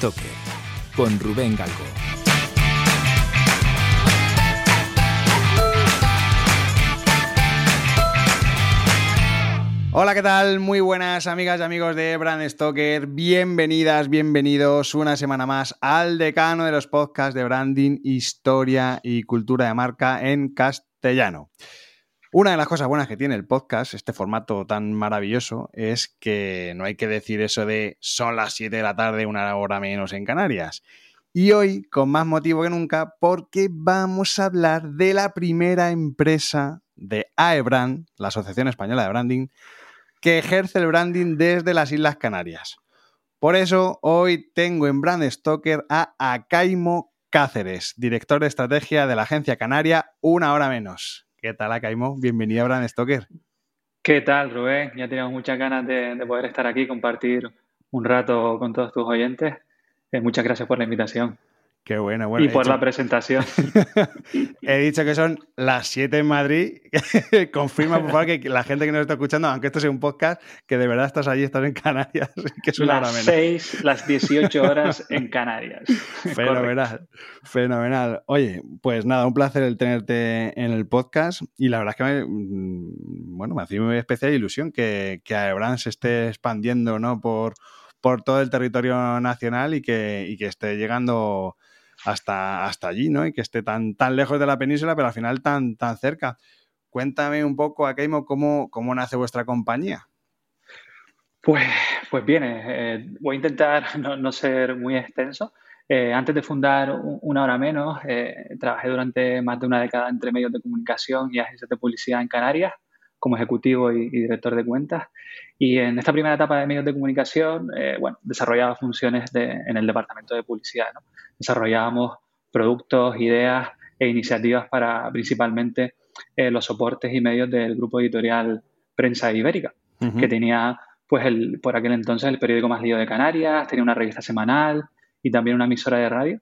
Stoker con Rubén Galgo. Hola, ¿qué tal? Muy buenas amigas y amigos de Brand Stoker. Bienvenidas, bienvenidos una semana más al decano de los podcasts de branding, historia y cultura de marca en castellano. Una de las cosas buenas que tiene el podcast, este formato tan maravilloso, es que no hay que decir eso de son las 7 de la tarde, una hora menos en Canarias. Y hoy, con más motivo que nunca, porque vamos a hablar de la primera empresa de AEBRAND, la Asociación Española de Branding, que ejerce el branding desde las Islas Canarias. Por eso, hoy tengo en Brand Stoker a Acaimo Cáceres, director de estrategia de la agencia canaria Una Hora Menos. ¿Qué tal, Acaimo? Bienvenido a Brand Stoker. ¿Qué tal, Rubén? Ya teníamos muchas ganas de, de poder estar aquí, compartir un rato con todos tus oyentes. Eh, muchas gracias por la invitación. Qué bueno, bueno. Y por la presentación. He dicho que son las 7 en Madrid. Confirma, por favor, que la gente que nos está escuchando, aunque esto sea un podcast, que de verdad estás allí, estás en Canarias. Que es una las 6, las 18 horas en Canarias. Fenomenal, fenomenal. Oye, pues nada, un placer el tenerte en el podcast. Y la verdad es que me, mm, bueno, me hace muy especial ilusión que, que Aebran se esté expandiendo ¿no? por, por todo el territorio nacional y que, y que esté llegando hasta, hasta allí, ¿no? Y que esté tan, tan lejos de la península, pero al final tan, tan cerca. Cuéntame un poco, Akeimo, cómo, cómo nace vuestra compañía. Pues, pues bien, eh, voy a intentar no, no, ser muy extenso. Eh, antes de fundar Una Hora Menos, eh, trabajé durante más de una década entre medios de comunicación y agencias de publicidad en Canarias como ejecutivo y, director de cuentas. Y en esta primera etapa de medios de comunicación, eh, bueno, desarrollaba funciones de, en el departamento de publicidad. ¿no? Desarrollábamos productos, ideas e iniciativas para principalmente eh, los soportes y medios del grupo editorial Prensa Ibérica, uh -huh. que tenía, pues, el, por aquel entonces el periódico más lío de Canarias, tenía una revista semanal y también una emisora de radio.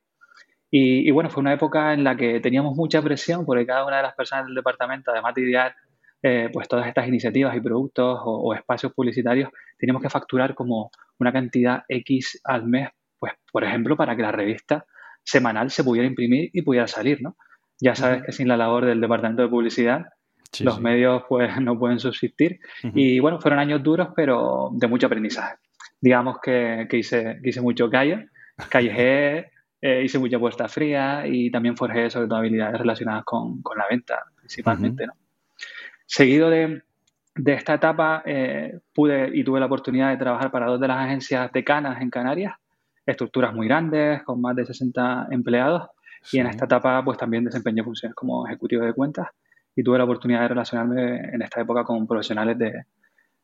Y, y, bueno, fue una época en la que teníamos mucha presión porque cada una de las personas del departamento, además de idear eh, pues todas estas iniciativas y productos o, o, espacios publicitarios, teníamos que facturar como una cantidad X al mes, pues por ejemplo, para que la revista semanal se pudiera imprimir y pudiera salir, ¿no? Ya sabes uh -huh. que sin la labor del departamento de publicidad, sí, los sí. medios pues no pueden subsistir. Uh -huh. Y bueno, fueron años duros, pero de mucho aprendizaje. Digamos que, que hice, que hice mucho calle, callejé, eh, hice mucha puesta fría y también forjé sobre todo habilidades relacionadas con, con la venta, principalmente, uh -huh. ¿no? Seguido de, de esta etapa, eh, pude y tuve la oportunidad de trabajar para dos de las agencias decanas en Canarias, estructuras muy grandes, con más de 60 empleados, sí. y en esta etapa pues también desempeñé funciones como ejecutivo de cuentas y tuve la oportunidad de relacionarme en esta época con profesionales de,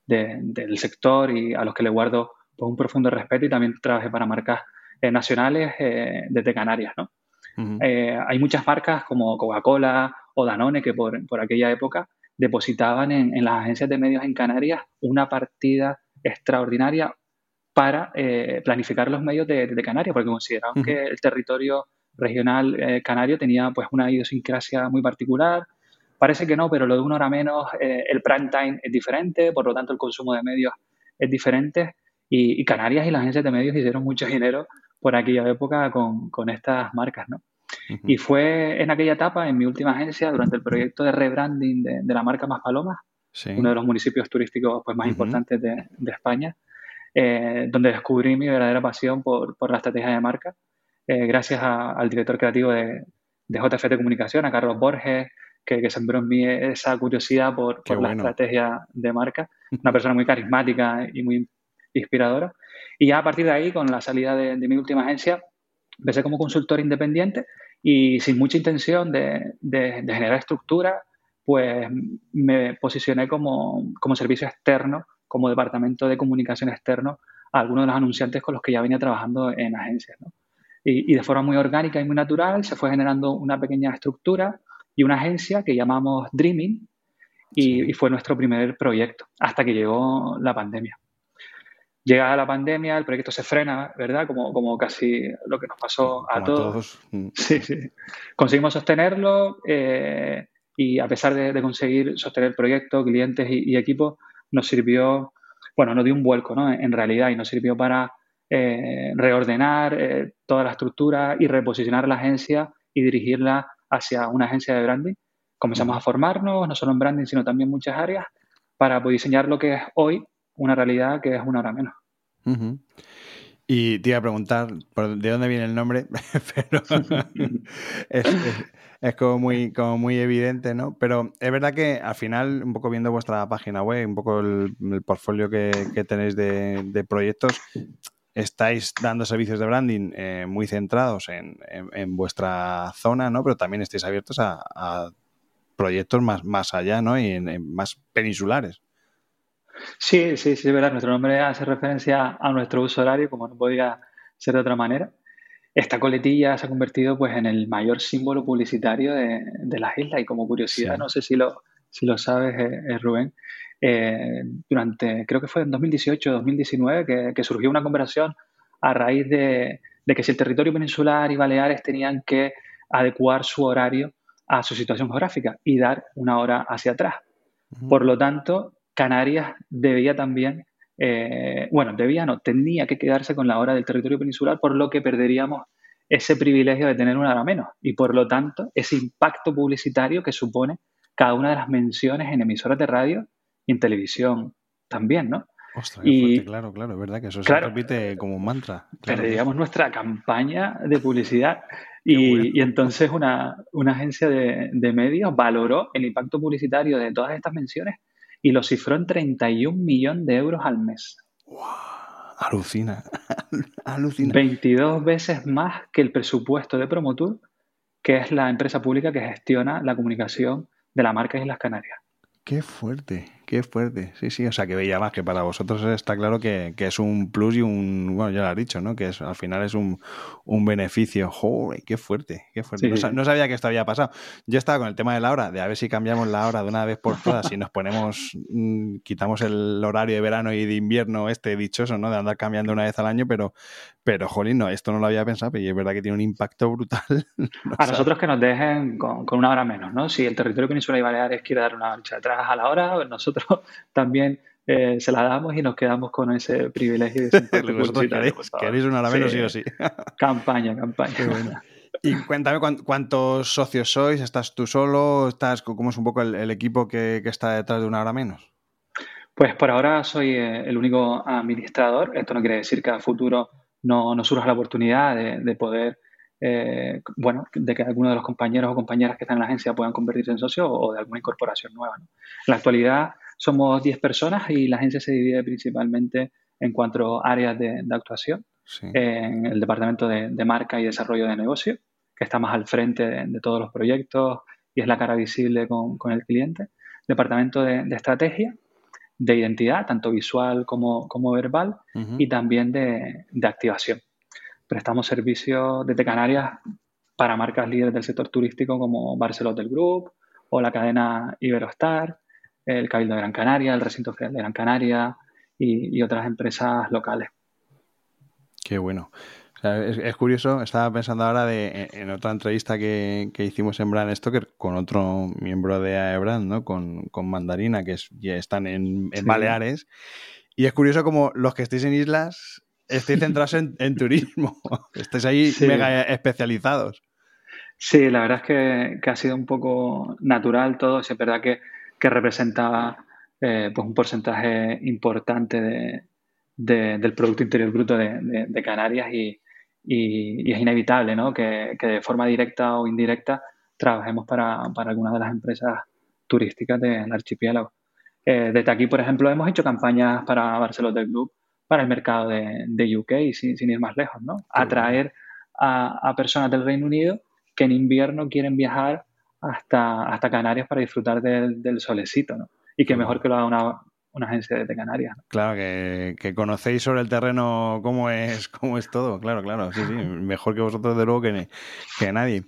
de, del sector y a los que le guardo pues, un profundo respeto y también trabajé para marcas eh, nacionales eh, desde Canarias, ¿no? Uh -huh. hay muchas marcas como Coca-Cola o Danone que por, por aquella época depositaban en, en, las agencias de medios en Canarias una partida extraordinaria para eh, planificar los medios de, de, Canarias, porque consideraban uh -huh. que el territorio regional eh, canario tenía pues una idiosincrasia muy particular. Parece que no, pero lo de una hora menos, eh, el prime time es diferente, por lo tanto el consumo de medios es diferente. Y, y, Canarias y las agencias de medios hicieron mucho dinero por aquella época con, con estas marcas, ¿no? Uh -huh. Y fue en aquella etapa, en mi última agencia, durante el proyecto de rebranding de, de la marca Maspalomas, sí. uno de los municipios turísticos pues, más uh -huh. importantes de, de España, eh, donde descubrí mi verdadera pasión por, por la estrategia de marca, eh, gracias a, al director creativo de, de, JF de Comunicación, a Carlos Borges, que, que sembró en mí esa curiosidad por, por bueno. la estrategia de marca, una persona muy carismática y muy inspiradora. Y ya a partir de ahí, con la salida de, de mi última agencia, empecé como consultor independiente y sin mucha intención de, de, de, generar estructura, pues me posicioné como, como, servicio externo, como departamento de comunicación externo a algunos de los anunciantes con los que ya venía trabajando en agencias. ¿no? Y, y, de forma muy orgánica y muy natural se fue generando una pequeña estructura y una agencia que llamamos Dreaming y, sí. y fue nuestro primer proyecto hasta que llegó la pandemia llega la pandemia, el proyecto se frena, ¿verdad? Como, como casi lo que nos pasó a todos. a todos. Mm. Sí, sí. Conseguimos sostenerlo eh, y a pesar de, de, conseguir sostener el proyecto, clientes y, y equipos, nos sirvió, bueno, nos dio un vuelco, ¿no? En realidad, y nos sirvió para eh, reordenar eh, toda la estructura y reposicionar la agencia y dirigirla hacia una agencia de branding. Comenzamos a formarnos, no solo en branding, sino también en muchas áreas, para poder diseñar lo que es hoy una realidad que es una hora menos. Y te iba a preguntar de dónde viene el nombre, pero es, como, muy, como muy evidente, ¿no? Pero es verdad que al final, un poco viendo vuestra página web, un poco el, portfolio que, tenéis de, proyectos, estáis dando servicios de branding eh, muy centrados en, vuestra zona, ¿no? Pero también estáis abiertos a, proyectos más, más allá, ¿no? Y en, más peninsulares. Sí, sí, sí, es verdad. Nuestro nombre hace referencia a nuestro uso horario, como no podía ser de otra manera. Esta coletilla se ha convertido pues, en el mayor símbolo publicitario de, las islas y como curiosidad, no sé si lo, si lo sabes, eh, eh, Rubén, eh, durante, creo que fue en 2018 2019, que, surgió una conversación a raíz de, que si el territorio peninsular y Baleares tenían que adecuar su horario a su situación geográfica y dar una hora hacia atrás. Por lo tanto, Canarias debía también, eh, bueno, debía no, tenía que quedarse con la hora del territorio peninsular, por lo que perderíamos ese privilegio de tener una hora menos y por lo tanto ese impacto publicitario que supone cada una de las menciones en emisoras de radio y en televisión también, ¿no? Ostras, y, claro, claro, es verdad que eso se repite como un mantra. Perderíamos nuestra campaña de publicidad y, entonces una, agencia de, de, medios valoró el impacto publicitario de todas estas menciones y lo cifró en 31 millones de euros al mes. Alucina, alucina. 22 veces más que el presupuesto de Promotur, que es la empresa pública que gestiona la comunicación de la marca Islas Canarias. Qué fuerte, qué fuerte. Sí, sí, o sea, que veía más que para vosotros está claro que, es un plus y un, bueno, ya lo has dicho, ¿no? Que es, al final es un, beneficio. ¡Joder, qué fuerte, qué fuerte! No, sabía que esto había pasado. Yo estaba con el tema de la hora, de a ver si cambiamos la hora de una vez por todas, si nos ponemos, mm, quitamos el horario de verano y de invierno este dichoso, ¿no? De andar cambiando una vez al año, pero, pero, jolín, no, esto no lo había pensado, y es verdad que tiene un impacto brutal. a nosotros que nos dejen con, una hora menos, ¿no? Si el territorio peninsular y Baleares quiere dar una marcha atrás a la hora, pues nosotros también eh, se la damos y nos quedamos con ese privilegio de queréis, queréis una hora menos sí, o sí. campaña, campaña. Y cuéntame cuántos socios sois, ¿estás tú solo? ¿Estás, ¿Cómo es un poco el, equipo que, está detrás de una hora menos? Pues por ahora soy eh, el único administrador. Esto no quiere decir que a futuro no, no surja la oportunidad de, poder, eh, bueno, de que alguno de los compañeros o compañeras que están en la agencia puedan convertirse en socio o de alguna incorporación nueva. En la actualidad somos 10 personas y la agencia se divide principalmente en cuatro áreas de, actuación. En el departamento de, marca y desarrollo de negocio, que está más al frente de, todos los proyectos y es la cara visible con, el cliente. Departamento de, estrategia, de identidad, tanto visual como, verbal, y también de, activación. Prestamos servicios desde Canarias para marcas líderes del sector turístico como Barcelona del Group o la cadena Iberostar, el Cabildo de Gran Canaria, el Recinto Federal de Gran Canaria y, otras empresas locales. Qué bueno. es, curioso, estaba pensando ahora de, en otra entrevista que, hicimos en Brand Stoker con otro miembro de AEBRAND, ¿no? con, Mandarina, que ya están en, Baleares. Y es curioso como los que estéis en islas estéis centrados en, turismo, estáis ahí mega especializados. Sí, la verdad es que, que, ha sido un poco natural todo. Es verdad que que representa eh, pues un porcentaje importante del Producto Interior Bruto de, Canarias y, es inevitable ¿no? que, de forma directa o indirecta trabajemos para, para algunas de las empresas turísticas del archipiélago. Eh, desde aquí, por ejemplo, hemos hecho campañas para Barcelona del Club para el mercado de, UK, sin, sin, ir más lejos, ¿no? Atraer a, a personas del Reino Unido que en invierno quieren viajar hasta, hasta Canarias para disfrutar del, del solecito, ¿no? Y que mejor que lo haga una, una agencia de Canarias. Claro, que, que, conocéis sobre el terreno cómo es, cómo es todo, claro, claro, sí, sí, mejor que vosotros de luego que, que nadie.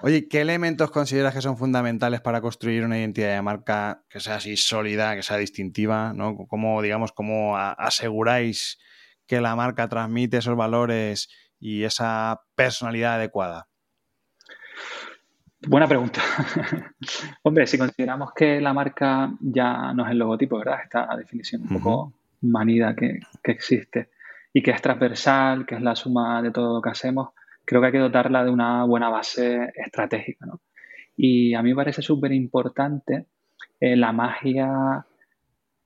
Oye, ¿qué elementos consideras que son fundamentales para construir una identidad de marca que sea así sólida, que sea distintiva, ¿no? ¿Cómo, digamos, cómo aseguráis que la marca transmite esos valores y esa personalidad adecuada? Buena pregunta. Hombre, si consideramos que la marca ya no es el logotipo, ¿verdad? Esta definición un poco manida que, existe. y que es transversal, que es la suma de todo lo que hacemos, creo que hay que dotarla de una buena base estratégica. ¿no? Y a mí me parece súper importante eh, la magia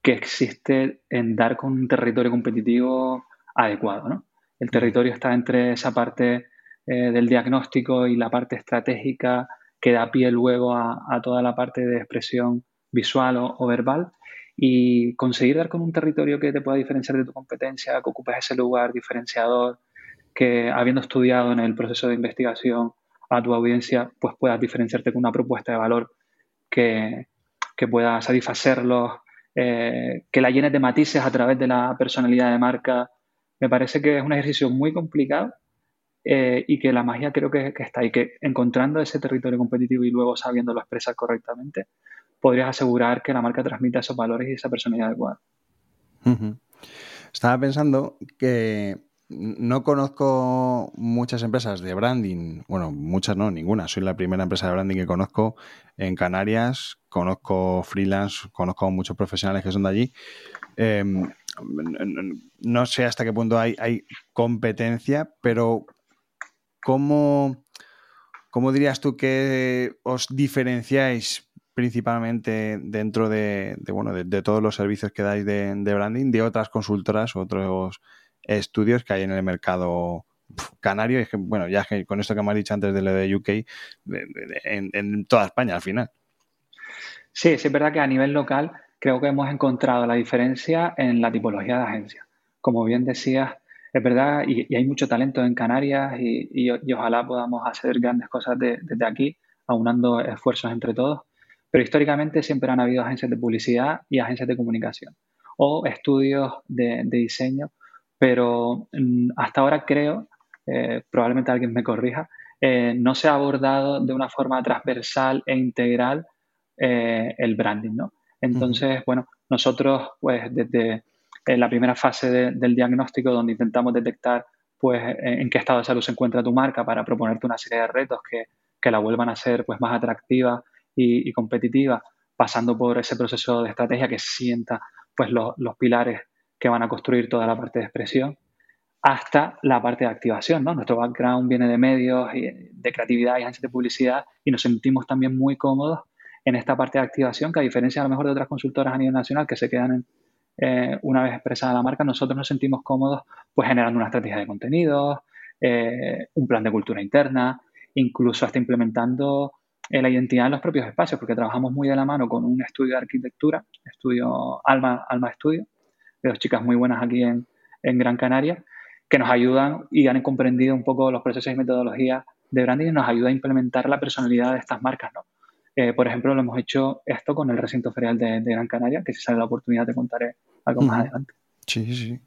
que existe en dar con un territorio competitivo adecuado. ¿no? El territorio está entre esa parte eh, del diagnóstico y la parte estratégica que da pie luego a, toda la parte de expresión visual o, verbal y conseguir dar con un territorio que te pueda diferenciar de tu competencia, que ocupes ese lugar diferenciador, que habiendo estudiado en el proceso de investigación a tu audiencia, pues puedas diferenciarte con una propuesta de valor que, pueda satisfacerlos, eh, que la llenes de matices a través de la personalidad de marca. Me parece que es un ejercicio muy complicado eh, y que la magia creo que, está ahí, que encontrando ese territorio competitivo y luego sabiéndolo expresar correctamente, podrías asegurar que la marca transmite esos valores y esa personalidad adecuada. Estaba pensando que no conozco muchas empresas de branding, bueno, muchas no, ninguna. Soy la primera empresa de branding que conozco en Canarias, conozco freelance, conozco muchos profesionales que son de allí. Em, no sé hasta qué punto hay competencia, pero ¿cómo, ¿cómo dirías tú que os diferenciáis principalmente dentro de, bueno, de, todos los servicios que dais de, branding de otras consultoras, otros estudios que hay en el mercado canario? Es que, bueno, ya que con esto que me has dicho antes de lo de UK, en, en toda España al final. Sí, sí, es verdad que a nivel local creo que hemos encontrado la diferencia en la tipología de agencia. Como bien decías, es verdad, y, hay mucho talento en Canarias y, ojalá podamos hacer grandes cosas desde aquí, aunando esfuerzos entre todos. Pero históricamente siempre han habido agencias de publicidad y agencias de comunicación o estudios de, diseño, pero mm, hasta ahora creo, eh, probablemente alguien me corrija, eh, no se ha abordado de una forma transversal e integral eh, el branding, ¿no? Entonces, bueno, nosotros, pues desde en la primera fase del diagnóstico donde intentamos detectar pues en qué estado de salud se encuentra tu marca para proponerte una serie de retos que, la vuelvan a ser pues más atractiva y, competitiva, pasando por ese proceso de estrategia que sienta pues los, pilares que van a construir toda la parte de expresión hasta la parte de activación, ¿no? Nuestro background viene de medios, de creatividad y agencias de publicidad y nos sentimos también muy cómodos en esta parte de activación que a diferencia a lo mejor de otras consultoras a nivel nacional que se quedan en, eh, una vez expresada la marca, nosotros nos sentimos cómodos pues generando una estrategia de contenidos, eh, un plan de cultura interna, incluso hasta implementando eh, la identidad en los propios espacios, porque trabajamos muy de la mano con un estudio de arquitectura, estudio Alma, Alma Estudio, de dos chicas muy buenas aquí en, en Gran Canaria, que nos ayudan y han comprendido un poco los procesos y metodologías de branding y nos ayuda a implementar la personalidad de estas marcas, ¿no? Eh, por ejemplo, lo hemos hecho esto con el recinto ferial de, Gran Canaria, que si sale la oportunidad te contaré algo más adelante. Sí, sí.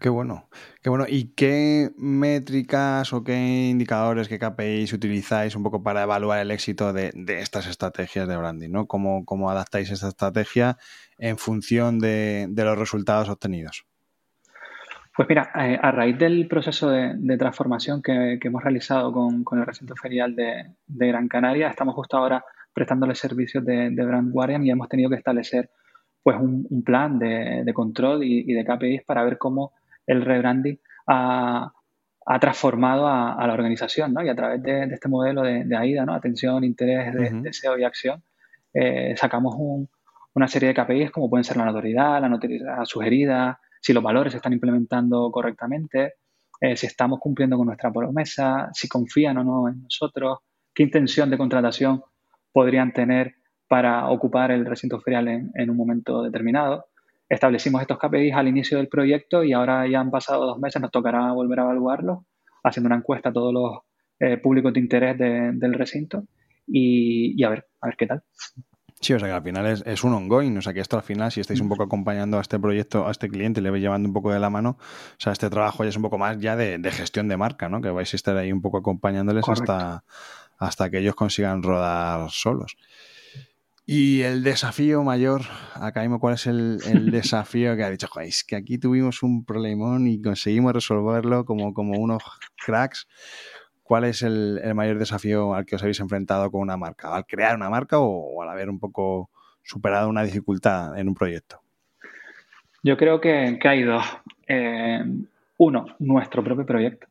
Qué bueno. Qué bueno. ¿Y qué métricas o qué indicadores, qué KPIs utilizáis un poco para evaluar el éxito de, estas estrategias de branding? ¿no? ¿Cómo, ¿Cómo, adaptáis esta estrategia en función de, los resultados obtenidos? Pues mira, eh, a raíz del proceso de, transformación que, hemos realizado con, el recinto ferial de, Gran Canaria, estamos justo ahora prestándole servicios de, Brand Guardian y hemos tenido que establecer pues un, plan de, control y, de KPIs para ver cómo el rebranding ha, transformado a, la organización, ¿no? Y a través de, este modelo de, AIDA, ¿no? Atención, interés, deseo y acción, eh, sacamos una serie de KPIs como pueden ser la notoriedad, la notoriedad sugerida, si los valores se están implementando correctamente, eh, si estamos cumpliendo con nuestra promesa, si confían o no en nosotros, qué intención de contratación podrían tener para ocupar el recinto ferial en, un momento determinado. Establecimos estos KPIs al inicio del proyecto y ahora ya han pasado dos meses, nos tocará volver a evaluarlos, haciendo una encuesta a todos los eh, públicos de interés del recinto y, a ver, a ver qué tal. Sí, o sea que al final es, un ongoing, o sea que esto al final, si estáis un poco acompañando a este proyecto, a este cliente, le vais llevando un poco de la mano, o sea, este trabajo ya es un poco más ya de, gestión de marca, ¿no? Que vais a estar ahí un poco acompañándoles hasta, hasta que ellos consigan rodar solos. Y el desafío mayor, acá mismo, ¿cuál es el, desafío que ha dicho? Joder, es que aquí tuvimos un problemón y conseguimos resolverlo como, como unos cracks. ¿Cuál es el, mayor desafío al que os habéis enfrentado con una marca? ¿Al crear una marca o, al haber un poco superado una dificultad en un proyecto? Yo creo que, hay dos. Eh, uno, nuestro propio proyecto.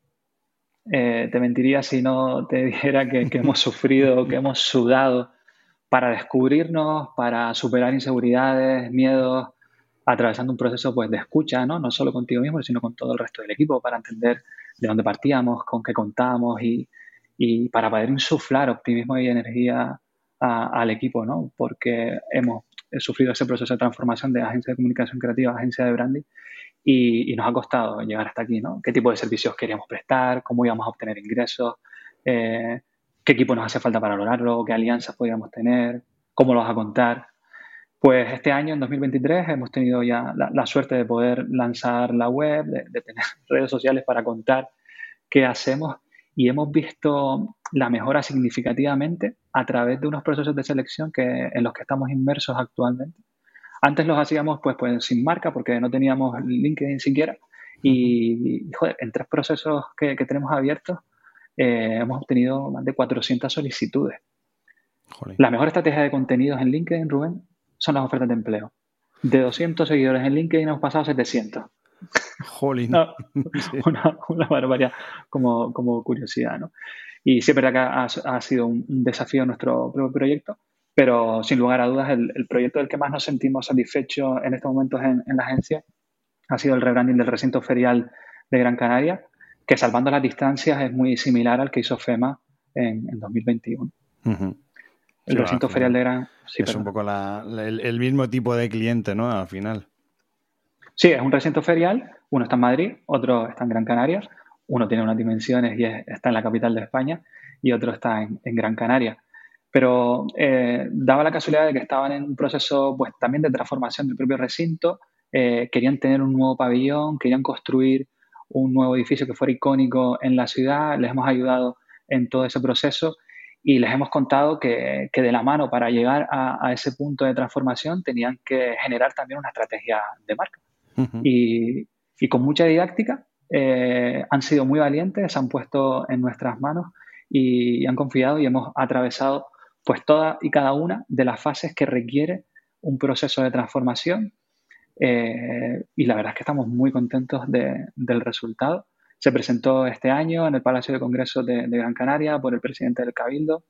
Eh, te mentiría si no te dijera que, hemos sufrido, que hemos sudado para descubrirnos, para superar inseguridades, miedos, atravesando un proceso pues, de escucha, ¿no? no solo contigo mismo, sino con todo el resto del equipo, para entender de dónde partíamos, con qué contábamos y, y para poder insuflar optimismo y energía al equipo, ¿no? porque hemos sufrido ese proceso de transformación de agencia de comunicación creativa a agencia de branding y, nos ha costado llegar hasta aquí, ¿no? ¿Qué tipo de servicios queríamos prestar? ¿Cómo íbamos a obtener ingresos? Eh, ¿Qué equipo nos hace falta para lograrlo? ¿Qué alianzas podíamos tener? ¿Cómo lo vas a contar? Pues este año, en 2023, hemos tenido ya la, suerte de poder lanzar la web, de, tener redes sociales para contar qué hacemos y hemos visto la mejora significativamente a través de unos procesos de selección que, en los que estamos inmersos actualmente antes los hacíamos pues, pues sin marca porque no teníamos LinkedIn siquiera. Y, joder, en tres procesos que, tenemos abiertos eh, hemos obtenido más de 400 solicitudes. La mejor estrategia de contenidos en LinkedIn, Rubén, son las ofertas de empleo. De 200 seguidores en LinkedIn hemos pasado a 700. Jolín. una, una, barbaridad como, como curiosidad, ¿no? Y sí es verdad que ha, ha sido un, un, desafío nuestro propio proyecto, pero sin lugar a dudas, el, proyecto del que más nos sentimos satisfechos en estos momentos en, la agencia ha sido el rebranding del recinto ferial de Gran Canaria, que salvando las distancias es muy similar al que hizo FEMA en, 2021. El recinto ferial de Gran... es un poco el, mismo tipo de cliente, ¿no? Al final. Sí, es un recinto ferial. Uno está en Madrid, otro está en Gran Canaria. Uno tiene unas dimensiones y está en la capital de España y otro está en Gran Canaria pero eh, daba la casualidad de que estaban en un proceso pues también de transformación del propio recinto, eh, querían tener un nuevo pabellón, querían construir un nuevo edificio que fuera icónico en la ciudad, les hemos ayudado en todo ese proceso y les hemos contado que, que de la mano para llegar a, ese punto de transformación tenían que generar también una estrategia de marca. y, y, con mucha didáctica eh, han sido muy valientes, se han puesto en nuestras manos y han confiado y hemos atravesado pues todas y cada una de las fases que requiere un proceso de transformación eh, y la verdad es que estamos muy contentos del resultado. Se presentó este año en el Palacio de Congresos de, Gran Canaria por el presidente del Cabildo.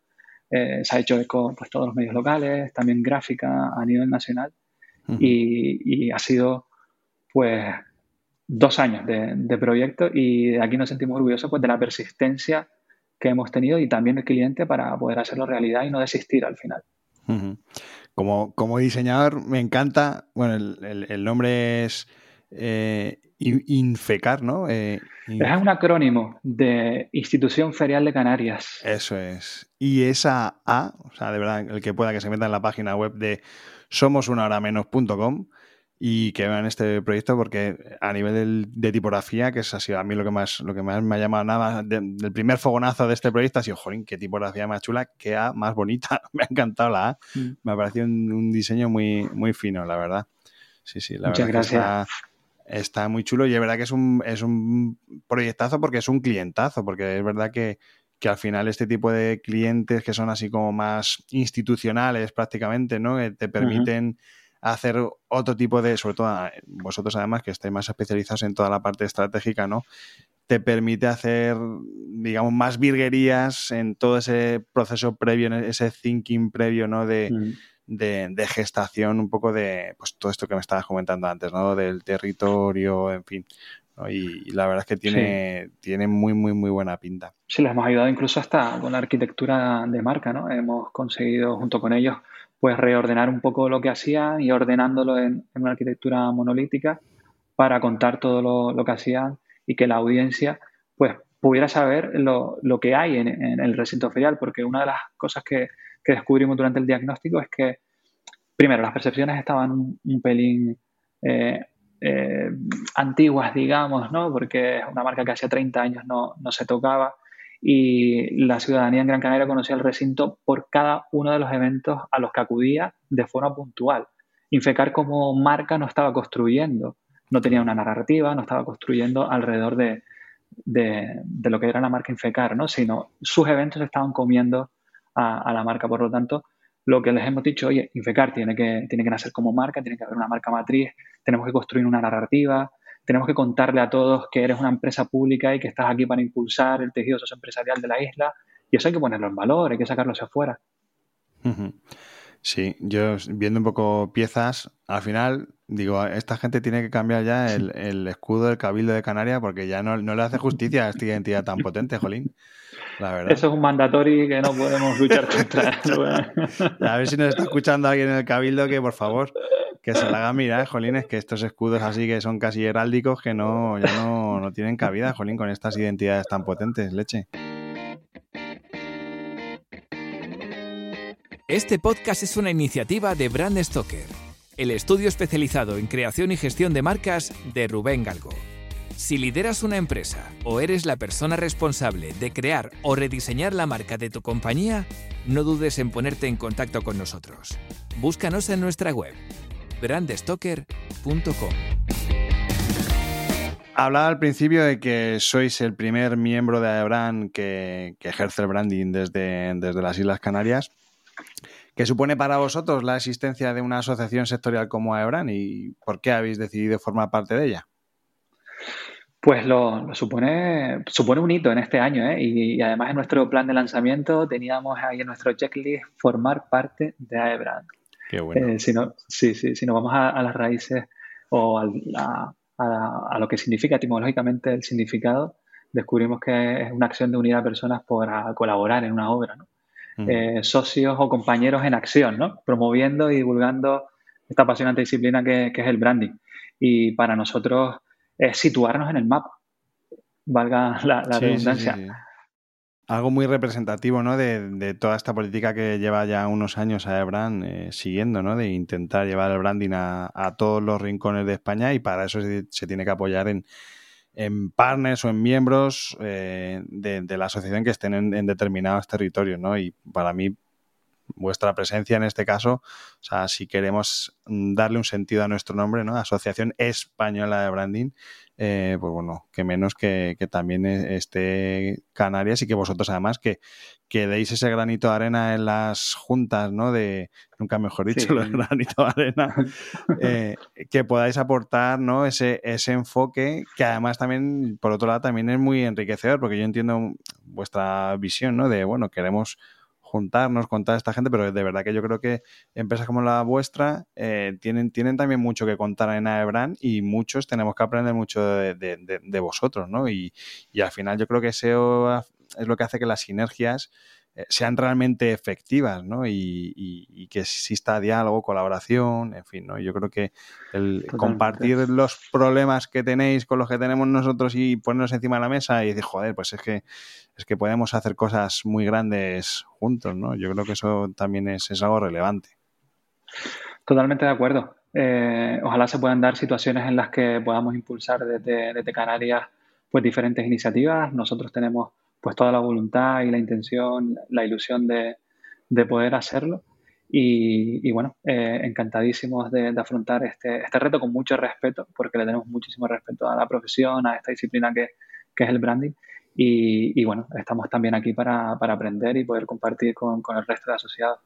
Eh, se ha hecho eco pues, todos los medios locales, también gráfica a nivel nacional. y, ha sido pues dos años de, proyecto y aquí nos sentimos orgullosos pues, de la persistencia que hemos tenido y también el cliente para poder hacerlo realidad y no desistir al final. como, como, diseñador me encanta, bueno, el, nombre es eh, Infecar, ¿no? Eh, es un acrónimo de Institución Ferial de Canarias. Eso es. Y esa A, o sea, de verdad, el que pueda que se meta en la página web de somosunahoramenos.com y que vean este proyecto porque a nivel de, tipografía, que es así, a mí lo que más, lo que más me ha llamado nada del primer fogonazo de este proyecto ha sido, joder, qué tipografía más chula, qué A más bonita, me ha encantado la A, mm. me ha parecido un, diseño muy, muy fino, la verdad. Sí, sí, la Muchas verdad gracias. Está, muy chulo y es verdad que es un, es un proyectazo porque es un clientazo, porque es verdad que, que al final este tipo de clientes que son así como más institucionales prácticamente, ¿no? Que te permiten hacer otro tipo de, sobre todo vosotros además que estáis más especializados en toda la parte estratégica, ¿no? Te permite hacer, digamos, más virguerías en todo ese proceso previo, ese thinking previo, ¿no? De, mm. de, gestación, un poco de, pues todo esto que me estabas comentando antes, ¿no? Del territorio, en fin. Y, la verdad es que tiene, tiene muy, muy, muy buena pinta. Sí, les hemos ayudado incluso hasta con la arquitectura de marca, ¿no? Hemos conseguido junto con ellos pues reordenar un poco lo que hacían y ordenándolo en, una arquitectura monolítica para contar todo lo, que hacían y que la audiencia pues pudiera saber lo, que hay en, el recinto ferial, porque una de las cosas que, descubrimos durante el diagnóstico es que, primero, las percepciones estaban un, pelín eh, eh, antiguas, digamos, ¿no? porque es una marca que hace 30 años no, no se tocaba y la ciudadanía en Gran Canaria conocía el recinto por cada uno de los eventos a los que acudía de forma puntual. Infecar como marca no estaba construyendo, no tenía una narrativa, no estaba construyendo alrededor de, lo que era la marca Infecar, ¿no? sino sus eventos estaban comiendo a, la marca. Por lo tanto, lo que les hemos dicho, oye, Infecar tiene que, tiene que nacer como marca, tiene que haber una marca matriz, tenemos que construir una narrativa, tenemos que contarle a todos que eres una empresa pública y que estás aquí para impulsar el tejido socioempresarial de la isla. Y eso hay que ponerlo en valor, hay que sacarlo hacia afuera. Sí, yo viendo un poco piezas, al final digo, esta gente tiene que cambiar ya el, escudo del Cabildo de Canarias porque ya no, le hace justicia a esta identidad tan potente, Jolín. La verdad. Eso es un mandatorio que no podemos luchar contra. a ver si nos está escuchando alguien en el Cabildo que por favor que se la haga mirar, Jolín, es que estos escudos así que son casi heráldicos que no, ya no, no tienen cabida, Jolín, con estas identidades tan potentes, leche. Este podcast es una iniciativa de Brand Stoker, el estudio especializado en creación y gestión de marcas de Rubén Galgo. Si lideras una empresa o eres la persona responsable de crear o rediseñar la marca de tu compañía, no dudes en ponerte en contacto con nosotros. Búscanos en nuestra web brandstoker.com. Hablaba al principio de que sois el primer miembro de que, que ejerce el branding desde, desde las Islas Canarias. ¿Qué supone para vosotros la existencia de una asociación sectorial como AEBRAN y por qué habéis decidido formar parte de ella? Pues lo, supone, supone un hito en este año ¿eh? y, además en nuestro plan de lanzamiento teníamos ahí en nuestro checklist formar parte de AEBRAN. Qué bueno. Eh, si, no, sí, sí, si nos vamos a, las raíces o a, a, lo que significa etimológicamente el significado, descubrimos que es una acción de unir a personas para colaborar en una obra. ¿no? Eh, socios o compañeros en acción, ¿no? Promoviendo y divulgando esta apasionante disciplina que, es el branding. Y para nosotros es situarnos en el mapa, valga la, redundancia. Algo muy representativo, ¿no? De, toda esta política que lleva ya unos años a Brand eh, siguiendo, ¿no? De intentar llevar el branding a, a, todos los rincones de España y para eso se tiene que apoyar en, en partners o en miembros eh, de, la asociación que estén en, determinados territorios, ¿no? Y para mí, vuestra presencia en este caso, o sea, si queremos darle un sentido a nuestro nombre, ¿no? Asociación Española de Branding, eh, pues bueno, que menos que, también e, esté Canarias y que vosotros además que, que, deis ese granito de arena en las juntas, ¿no? De, nunca mejor dicho, el granito de arena, eh, que podáis aportar, ¿no? Ese, ese enfoque que además también, por otro lado, también es muy enriquecedor, porque yo entiendo vuestra visión, ¿no? De, bueno, queremos juntarnos con toda esta gente, pero de verdad que yo creo que empresas como la vuestra eh, tienen, tienen también mucho que contar en Aebran y muchos tenemos que aprender mucho de, vosotros, ¿no? Y, y, al final yo creo que eso es lo que hace que las sinergias sean realmente efectivas, ¿no? Y, que exista diálogo, colaboración, en fin, ¿no? Yo creo que el compartir los problemas que tenéis con los que tenemos nosotros y ponernos encima de la mesa y decir, joder, pues es que es que podemos hacer cosas muy grandes juntos, ¿no? Yo creo que eso también es, algo relevante. Totalmente de acuerdo. Eh, ojalá se puedan dar situaciones en las que podamos impulsar desde, desde Canarias pues diferentes iniciativas. Nosotros tenemos pues toda la voluntad y la intención, la ilusión de, poder hacerlo. Y, bueno, eh, encantadísimos de, afrontar este, este, reto con mucho respeto, porque le tenemos muchísimo respeto a la profesión, a esta disciplina que, es el branding. Y, bueno, estamos también aquí para, aprender y poder compartir con, el resto de asociados.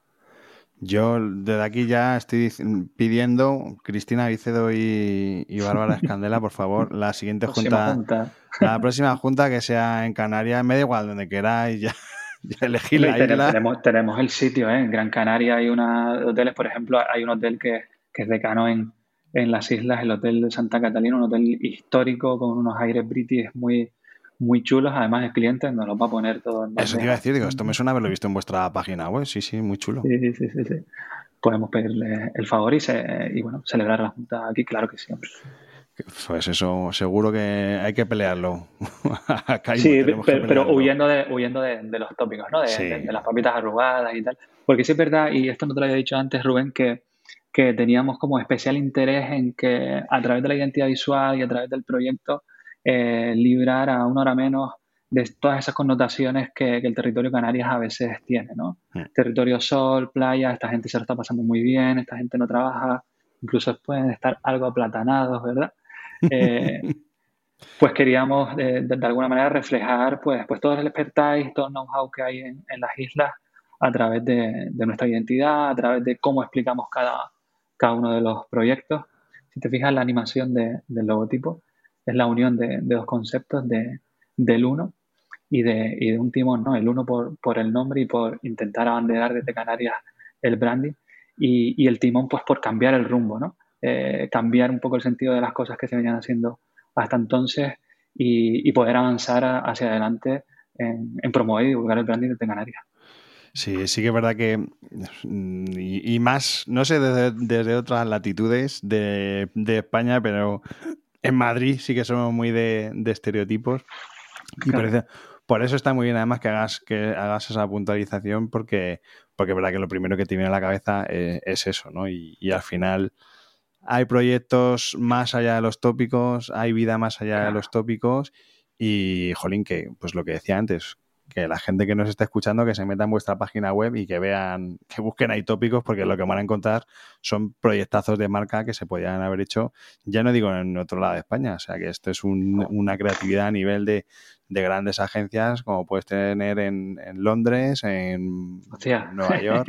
Yo desde aquí ya estoy pidiendo, Cristina Vicedo y, Bárbara Escandela, por favor, la siguiente junta, la próxima junta que sea en Canarias, me da igual donde queráis, ya, ya elegir la isla. Tenemos, tenemos, el sitio, ¿eh? en Gran Canaria hay unos hoteles, por ejemplo, hay un hotel que, que es decano en, en las islas, el Hotel de Santa Catalina, un hotel histórico con unos aires british muy, muy chulos, además el cliente nos los va a poner todo en Eso te iba a decir, digo, esto me suena haberlo visto en vuestra página web, sí, sí, muy chulo. Sí, sí, sí, sí. Podemos pedirle el favor y, y bueno, celebrar la junta aquí, claro que sí. Pues eso, seguro que hay que pelearlo. sí, pero, huyendo, de, huyendo de, los tópicos, ¿no? De, las papitas arrugadas y tal. Porque sí es verdad, y esto no te lo había dicho antes, Rubén, que, que teníamos como especial interés en que a través de la identidad visual y a través del proyecto eh, librar a una hora menos de todas esas connotaciones que, el territorio Canarias a veces tiene, ¿no? Mm. Territorio sol, playa, esta gente se lo está pasando muy bien, esta gente no trabaja, incluso pueden estar algo aplatanados, ¿verdad? Eh, pues queríamos de, alguna manera reflejar pues, pues todo el expertise, todo el know-how que hay en, las islas a través de, nuestra identidad, a través de cómo explicamos cada, cada uno de los proyectos. Si te fijas la animación del logotipo, es la unión de, dos conceptos de, del uno y de, y de, un timón, ¿no? El uno por, por, el nombre y por intentar abanderar desde Canarias el branding y, y el timón pues por cambiar el rumbo, ¿no? Eh, cambiar un poco el sentido de las cosas que se venían haciendo hasta entonces y, y poder avanzar hacia adelante en, promover y divulgar el branding desde Canarias. Sí, sí que es verdad que, y, más, no sé desde, desde otras latitudes de, de, España, pero en Madrid sí que somos muy de, de estereotipos. Y por eso está muy bien además que hagas, que hagas esa puntualización porque, porque es verdad que lo primero que te viene a la cabeza es, es eso, ¿no? Y, y, al final hay proyectos más allá de los tópicos, hay vida más allá de los tópicos y, jolín, que pues lo que decía antes, que la gente que nos está escuchando que se meta en vuestra página web y que vean, que busquen ahí tópicos, porque lo que van a encontrar son proyectazos de marca que se podían haber hecho, ya no digo en otro lado de España, o sea que esto es un, una creatividad a nivel de, de, grandes agencias como puedes tener en, en Londres, en Hostia. Nueva York.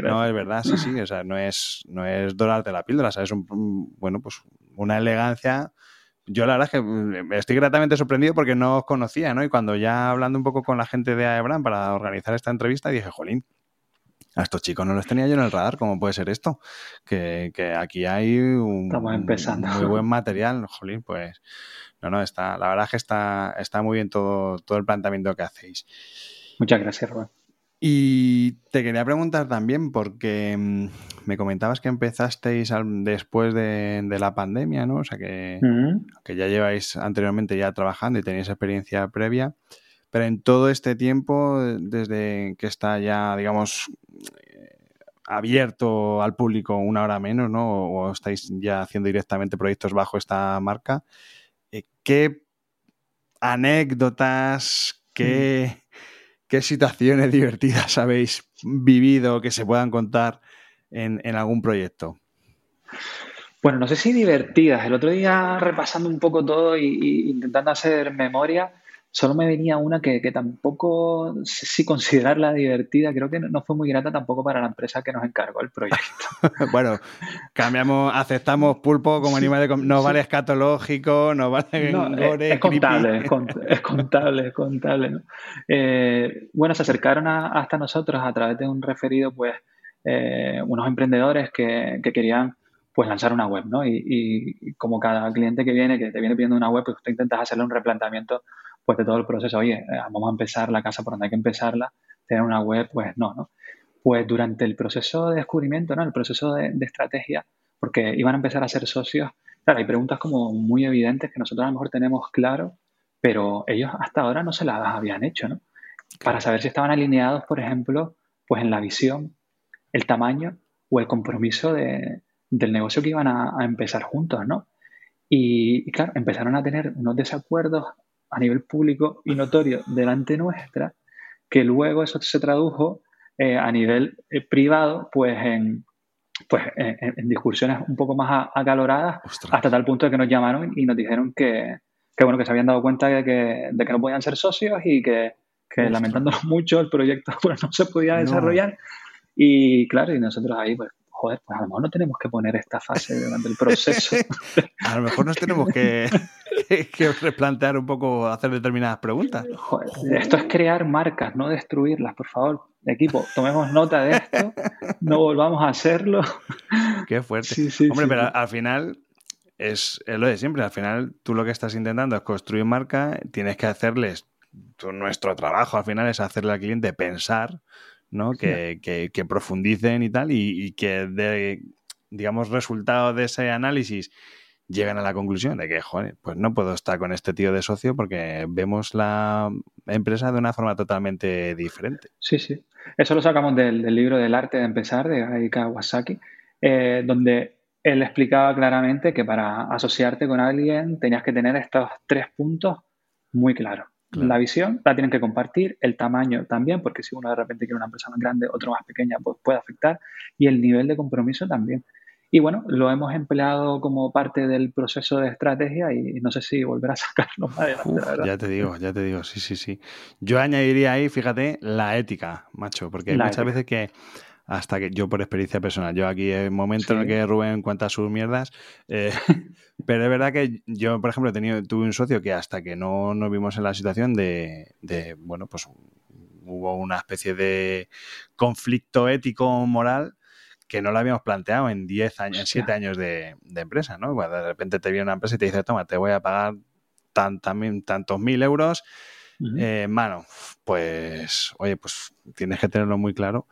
No, es verdad, sí, sí, o sea, no es, no es dorarte la píldora, o sea, es un, bueno, pues una elegancia yo la verdad es que mm, estoy gratamente sorprendido porque no os conocía, ¿no? Y cuando ya hablando un poco con la gente de AEBRAN para organizar esta entrevista, dije, jolín, a estos chicos no los tenía yo en el radar, ¿cómo puede ser esto? Que, que aquí hay un Estamos empezando. muy buen material, jolín, pues no, no, está, la verdad es que está, está muy bien todo, todo el planteamiento que hacéis. Muchas gracias, Rubén. Y te quería preguntar también, porque mm, me comentabas que empezasteis después de, de la pandemia, ¿no? O sea, que, Mm. que ya lleváis anteriormente ya trabajando y tenéis experiencia previa, pero en todo este tiempo, desde que está ya, digamos, eh, abierto al público una hora menos, ¿no? O, o estáis ya haciendo directamente proyectos bajo esta marca, eh, ¿qué anécdotas, qué, qué situaciones divertidas habéis vivido que se puedan contar en, algún proyecto? Bueno, no sé si divertidas. El otro día repasando un poco todo y intentando hacer memoria, solo me venía una que, que, tampoco si considerarla divertida, creo que no fue muy grata tampoco para la empresa que nos encargó el proyecto. bueno, cambiamos, aceptamos pulpo como sí, animal, de, no sí. vale escatológico, no vale no, gore, es, contable, es, cont es, contable, es contable, ¿no? eh, bueno, se acercaron a, hasta nosotros a través de un referido, pues, eh, unos emprendedores que, que querían pues lanzar una web, ¿no? Y, y, como cada cliente que viene, que te viene pidiendo una web, pues tú intentas hacerle un replanteamiento pues de todo el proceso. Oye, eh, vamos a empezar la casa por donde hay que empezarla, tener una web, pues no, ¿no? Pues durante el proceso de descubrimiento, ¿no? El proceso de, estrategia, porque iban a empezar a ser socios, claro, hay preguntas como muy evidentes que nosotros a lo mejor tenemos claro, pero ellos hasta ahora no se las habían hecho, ¿no? Para saber si estaban alineados, por ejemplo, pues en la visión, el tamaño o el compromiso de, del negocio que iban a, empezar juntos, ¿no? Y, claro, empezaron a tener unos desacuerdos a nivel público y notorio delante nuestra, que luego eso se tradujo eh, a nivel eh, privado, pues en, pues en, en, discusiones un poco más acaloradas, Ostras. hasta tal punto de que nos llamaron y nos dijeron que, que, bueno, que se habían dado cuenta de que, de que no podían ser socios y que, que lamentándolo mucho el proyecto pues, no se podía desarrollar. Y claro, y nosotros ahí pues joder, pues a lo mejor no tenemos que poner esta fase durante el proceso. a lo mejor nos tenemos que, que, replantear un poco, hacer determinadas preguntas. Joder, esto es crear marcas, no destruirlas, por favor. Equipo, tomemos nota de esto, no volvamos a hacerlo. Qué fuerte. Sí, sí, Hombre, sí, pero al final es, es, lo de siempre. Al final tú lo que estás intentando es construir marca, tienes que hacerles, tu, nuestro trabajo al final es hacerle al cliente pensar ¿no? Que, que, que, profundicen y tal, y, y, que de, digamos, resultado de ese análisis llegan a la conclusión de que, joder, pues no puedo estar con este tío de socio porque vemos la empresa de una forma totalmente diferente. Sí, sí. Eso lo sacamos del, del libro del arte de empezar, de Gai Kawasaki, eh, donde él explicaba claramente que para asociarte con alguien tenías que tener estos tres puntos muy claros. Claro. La visión la tienen que compartir, el tamaño también, porque si uno de repente quiere una empresa más grande, otro más pequeña, pues puede afectar, y el nivel de compromiso también. Y bueno, lo hemos empleado como parte del proceso de estrategia y no sé si volver a sacarlo más adelante. Uf, ya te digo, ya te digo, sí, sí, sí. Yo añadiría ahí, fíjate, la ética, macho, porque hay la muchas ética. veces que hasta que yo por experiencia personal, yo aquí el momento en el que Rubén cuenta sus mierdas, eh, pero es verdad que yo, por ejemplo, he tenido, tuve un socio que hasta que no nos vimos en la situación de, de bueno, pues hubo una especie de conflicto ético moral que no lo habíamos planteado en 10 años, en 7 años de, empresa, ¿no? de repente te viene una empresa y te dice, toma, te voy a pagar tan, tantos mil euros eh, mano, pues, oye, pues tienes que tenerlo muy claro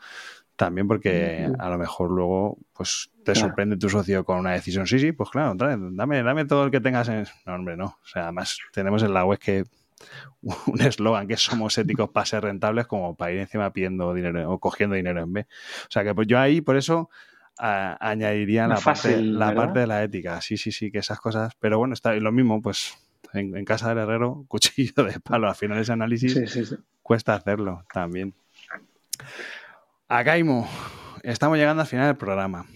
también porque a lo mejor luego pues te sorprende tu socio con una decisión. Sí, sí, pues claro, dame, dame todo el que tengas en... No, hombre, no. O sea, además tenemos en la web que un eslogan que somos éticos para ser rentables como para ir encima pidiendo dinero o cogiendo dinero en B. O sea que pues yo ahí por eso añadiría la, parte, la parte de la ética. Sí, sí, sí, que esas cosas. Pero bueno, está lo mismo, pues en, casa del herrero, cuchillo de palo. Al final ese análisis cuesta hacerlo también. Acaimo, estamos llegando al final del programa.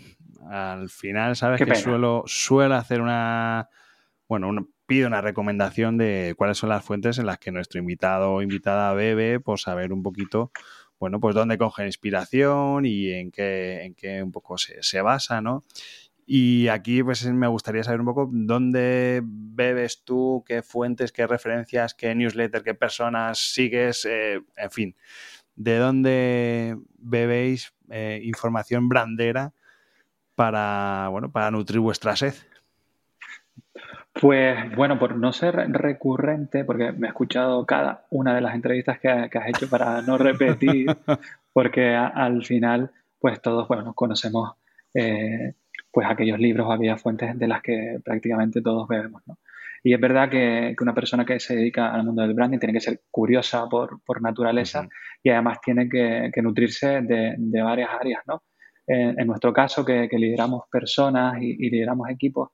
Al final, sabes que suelo, suelo hacer una. Bueno, pido una recomendación de cuáles son las fuentes en las que nuestro invitado o invitada bebe, por saber un poquito, bueno, pues dónde coge inspiración y en qué, en qué un poco se, se basa, ¿no? Y aquí pues me gustaría saber un poco dónde bebes tú, qué fuentes, qué referencias, qué newsletter, qué personas sigues, eh, en fin, de dónde bebéis eh, información brandera para, bueno, para nutrir vuestra sed. Pues bueno, por no ser recurrente, porque me he escuchado cada una de las entrevistas que, has hecho para no repetir, porque al final, pues todos, bueno, nos conocemos eh, pues aquellos libros o aquellas fuentes de las que prácticamente todos bebemos. ¿no? Y es verdad que, una persona que se dedica al mundo del branding tiene que ser curiosa por, naturaleza y además tiene que, nutrirse de, varias áreas. ¿no? En, nuestro caso, que, lideramos personas y, lideramos equipos,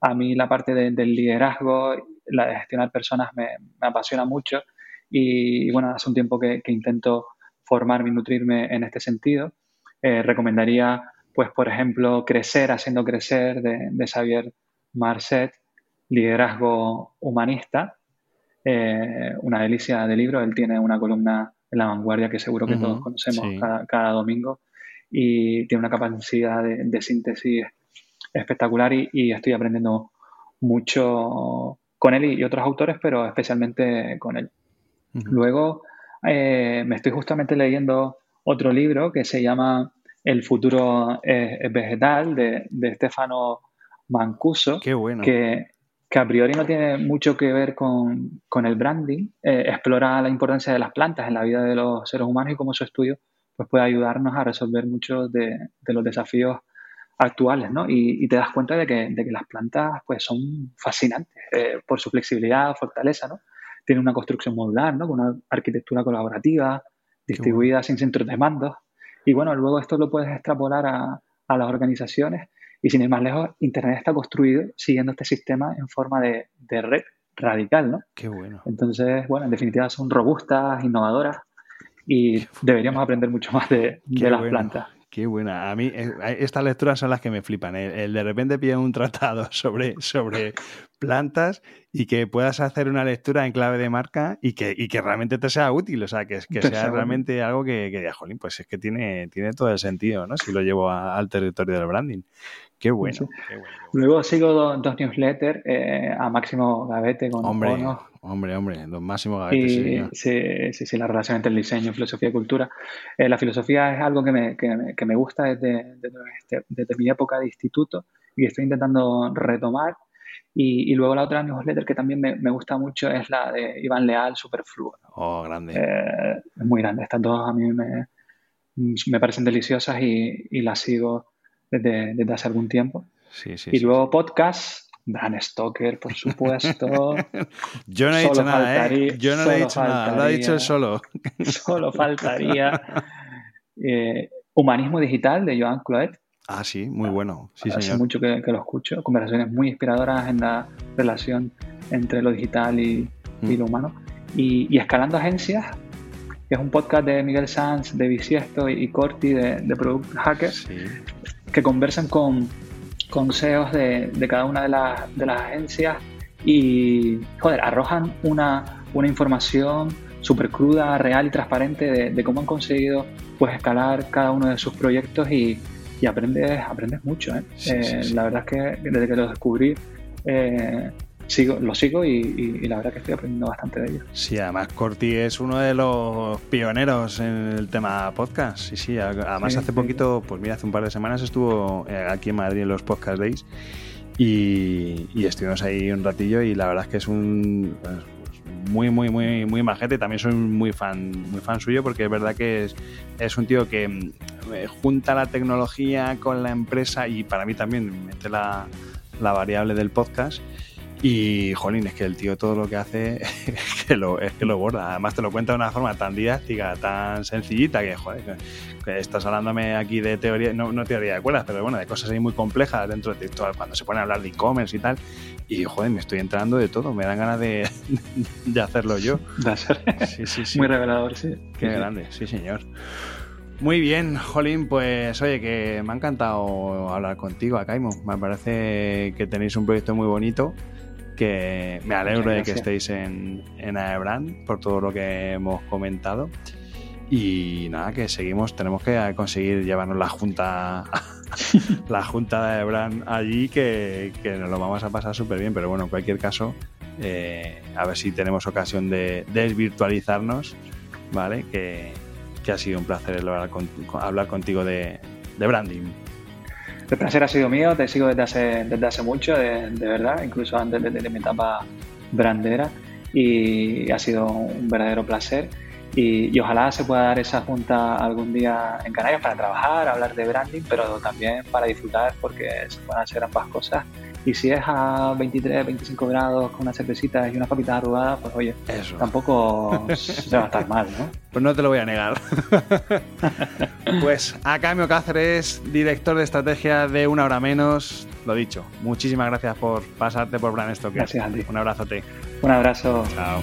a mí la parte del liderazgo, la de gestionar personas me, apasiona mucho y, bueno, hace un tiempo que, intento formarme y nutrirme en este sentido. Eh, recomendaría pues por ejemplo, Crecer, haciendo crecer de, Xavier Marcet, liderazgo humanista, eh, una delicia de libro. Él tiene una columna en la vanguardia que seguro que todos conocemos cada, domingo y tiene una capacidad de, síntesis espectacular y, estoy aprendiendo mucho con él y, otros autores, pero especialmente con él. Luego eh, me estoy justamente leyendo otro libro que se llama el futuro es, vegetal de, de Stefano Mancuso, que, que, a priori no tiene mucho que ver con, el branding, eh, explora la importancia de las plantas en la vida de los seres humanos y cómo su estudio pues, puede ayudarnos a resolver muchos de, los desafíos actuales, ¿no? Y, te das cuenta de que, las plantas pues, son fascinantes eh, por su flexibilidad, fortaleza, ¿no? Tiene una construcción modular, ¿no? Con una arquitectura colaborativa, distribuida sin centros de mando. Y bueno, luego esto lo puedes extrapolar a, las organizaciones y sin ir más lejos, Internet está construido siguiendo este sistema en forma de, red radical, ¿no? Qué bueno. Entonces, bueno, en definitiva son robustas, innovadoras y deberíamos aprender mucho más de, las plantas. Qué buena. A mí eh, estas lecturas son las que me flipan. El, de repente pillar un tratado sobre, sobre plantas y que puedas hacer una lectura en clave de marca y que, y que realmente te sea útil. O sea, que, que sea realmente algo que, que diga, jolín, pues es que tiene, tiene todo el sentido, ¿no? Si lo llevo al territorio del branding. Qué bueno, Luego sigo dos, newsletters eh, a Máximo Gavete con Hombre, hombre, hombre, don Máximo Gavete. sí, sí, sí, la relación entre el diseño, filosofía y cultura. Eh, la filosofía es algo que me, que, que me gusta desde, desde, desde, mi época de instituto y estoy intentando retomar. Y, y, luego la otra newsletter que también me, me, gusta mucho es la de Iván Leal, Superfluo. Oh, grande. Eh, es muy grande. Estas dos a mí me, me parecen deliciosas y, y las sigo desde, hace algún tiempo. y luego podcast, Bran Stoker, por supuesto. Yo no he dicho nada, ¿eh? Yo no le he dicho nada, lo ha dicho él solo. solo faltaría. Eh, Humanismo Digital de Joan Cloet. Ah, sí, muy bueno. Sí, Hace mucho que, lo escucho. Conversaciones muy inspiradoras en la relación entre lo digital y, mm. lo humano. Y, Escalando Agencias, que es un podcast de Miguel Sanz, de Bisiesto y Corti de, de Product Hackers, sí que conversan con, con CEOs de, cada una de, las agencias y, joder, arrojan una, información súper cruda, real y transparente de, cómo han conseguido pues escalar cada uno de sus proyectos y, y aprendes, aprendes mucho. ¿eh? Eh, la verdad es que desde que lo descubrí eh, sigo, lo sigo y, la verdad que estoy aprendiendo bastante de ellos. Sí, además Corti es uno de los pioneros en el tema podcast. Sí, sí, además hace poquito, pues mira, hace un par de semanas estuvo aquí en Madrid en los Podcast Days y, estuvimos ahí un ratillo y la verdad es que es un muy, muy, muy, muy majete. También soy muy fan, muy fan suyo porque es verdad que es, es un tío que mm, junta la tecnología con la empresa y para mí también mete la, la variable del podcast. Y, jolín, es que el tío todo lo que hace es que lo, es que lo borda. Además te lo cuenta de una forma tan didáctica, tan sencillita, que, joder, que, estás hablándome aquí de teoría, no, no teoría de cuerdas, pero bueno, de cosas ahí muy complejas dentro de todo, cuando se pone a hablar de e-commerce y tal. Y, joder, me estoy entrando de todo, me dan ganas de, de hacerlo yo. Sí, sí, sí. Muy revelador, sí. Qué grande, sí, señor. Muy bien, Jolín, pues oye, que me ha encantado hablar contigo, Acaimo. Me parece que tenéis un proyecto muy bonito, que me alegro de que estéis en, en Aebrand por todo lo que hemos comentado. Y nada, que seguimos, tenemos que conseguir llevarnos la junta, la junta de Aebrand allí, que, nos lo vamos a pasar súper bien. Pero bueno, en cualquier caso, eh, a ver si tenemos ocasión de desvirtualizarnos, ¿vale? Que, que ha sido un placer hablar, contigo de, branding. El placer ha sido mío, te sigo desde hace, desde hace mucho, de, verdad, incluso antes de, mi etapa brandera, y ha sido un verdadero placer. Y, y, ojalá se pueda dar esa junta algún día en Canarias para trabajar, hablar de branding, pero también para disfrutar, porque se pueden hacer ambas cosas y si es a 23, 25 grados con unas cervecitas y una papitas arrugadas, pues oye, Eso. tampoco se va a estar mal, ¿no? Pues no te lo voy a negar. pues a Camio Cáceres, director de estrategia de Una Hora Menos, lo dicho, muchísimas gracias por pasarte por Brand Stoker. Gracias a ti. Un abrazote. Un abrazo. Chao.